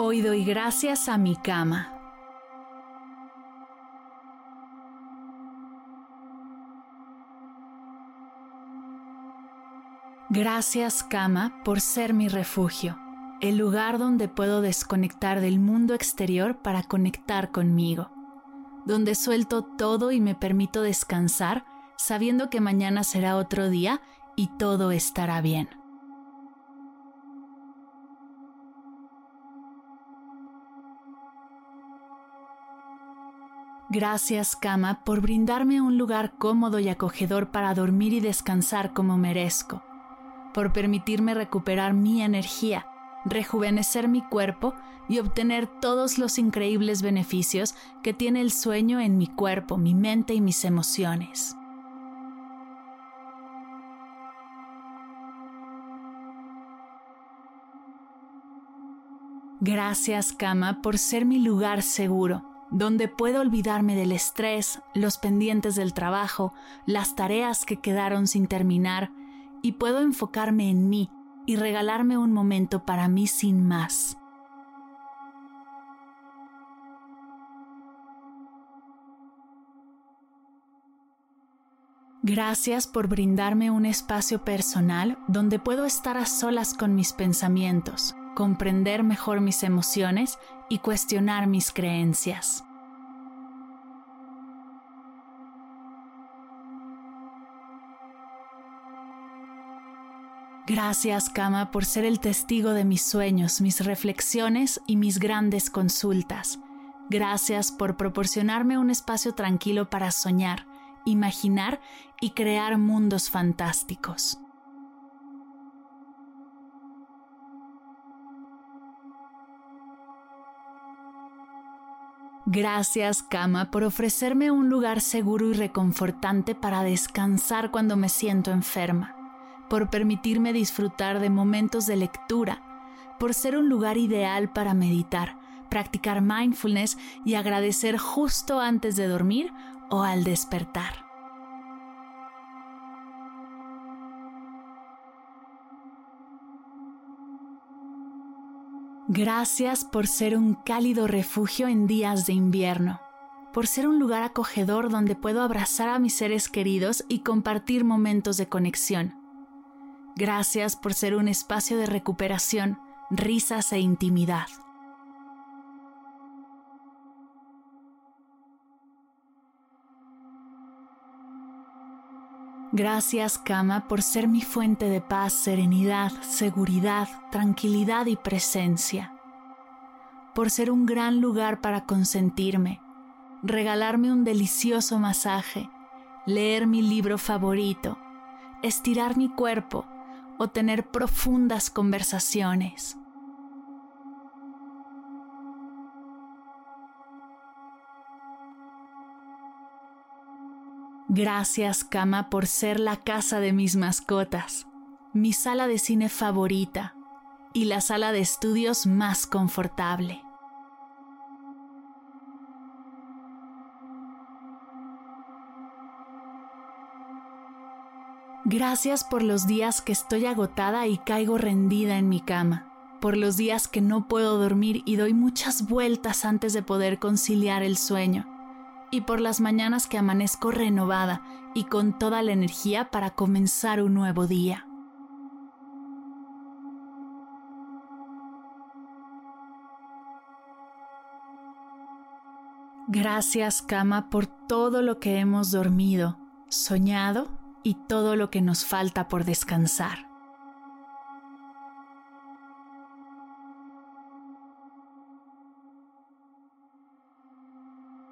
Hoy doy gracias a mi cama. Gracias cama por ser mi refugio, el lugar donde puedo desconectar del mundo exterior para conectar conmigo, donde suelto todo y me permito descansar sabiendo que mañana será otro día y todo estará bien. Gracias, cama, por brindarme un lugar cómodo y acogedor para dormir y descansar como merezco, por permitirme recuperar mi energía, rejuvenecer mi cuerpo y obtener todos los increíbles beneficios que tiene el sueño en mi cuerpo, mi mente y mis emociones. Gracias, cama, por ser mi lugar seguro donde puedo olvidarme del estrés, los pendientes del trabajo, las tareas que quedaron sin terminar, y puedo enfocarme en mí y regalarme un momento para mí sin más. Gracias por brindarme un espacio personal donde puedo estar a solas con mis pensamientos, comprender mejor mis emociones y cuestionar mis creencias. Gracias, Kama, por ser el testigo de mis sueños, mis reflexiones y mis grandes consultas. Gracias por proporcionarme un espacio tranquilo para soñar, imaginar y crear mundos fantásticos. Gracias, cama, por ofrecerme un lugar seguro y reconfortante para descansar cuando me siento enferma, por permitirme disfrutar de momentos de lectura, por ser un lugar ideal para meditar, practicar mindfulness y agradecer justo antes de dormir o al despertar. Gracias por ser un cálido refugio en días de invierno, por ser un lugar acogedor donde puedo abrazar a mis seres queridos y compartir momentos de conexión. Gracias por ser un espacio de recuperación, risas e intimidad. Gracias, cama, por ser mi fuente de paz, serenidad, seguridad, tranquilidad y presencia. Por ser un gran lugar para consentirme, regalarme un delicioso masaje, leer mi libro favorito, estirar mi cuerpo o tener profundas conversaciones. Gracias, cama, por ser la casa de mis mascotas, mi sala de cine favorita y la sala de estudios más confortable. Gracias por los días que estoy agotada y caigo rendida en mi cama, por los días que no puedo dormir y doy muchas vueltas antes de poder conciliar el sueño y por las mañanas que amanezco renovada y con toda la energía para comenzar un nuevo día. Gracias, cama, por todo lo que hemos dormido, soñado y todo lo que nos falta por descansar.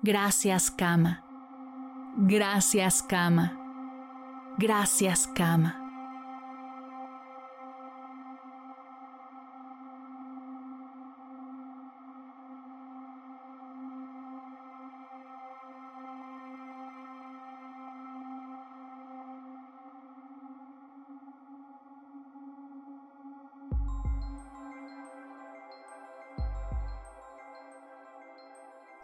Gracias cama. Gracias cama. Gracias, Kama.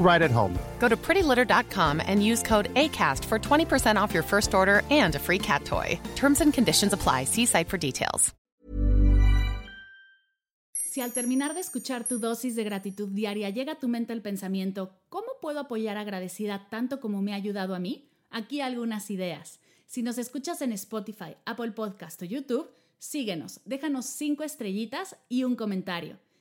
right at home. Go to prettylitter.com and use code ACAST for 20% off your first order and a free cat toy. Terms and conditions apply. See site for details. Si al terminar de escuchar tu dosis de gratitud diaria llega a tu mente el pensamiento, ¿cómo puedo apoyar agradecida tanto como me ha ayudado a mí? Aquí algunas ideas. Si nos escuchas en Spotify, Apple Podcast o YouTube, síguenos, déjanos cinco estrellitas y un comentario.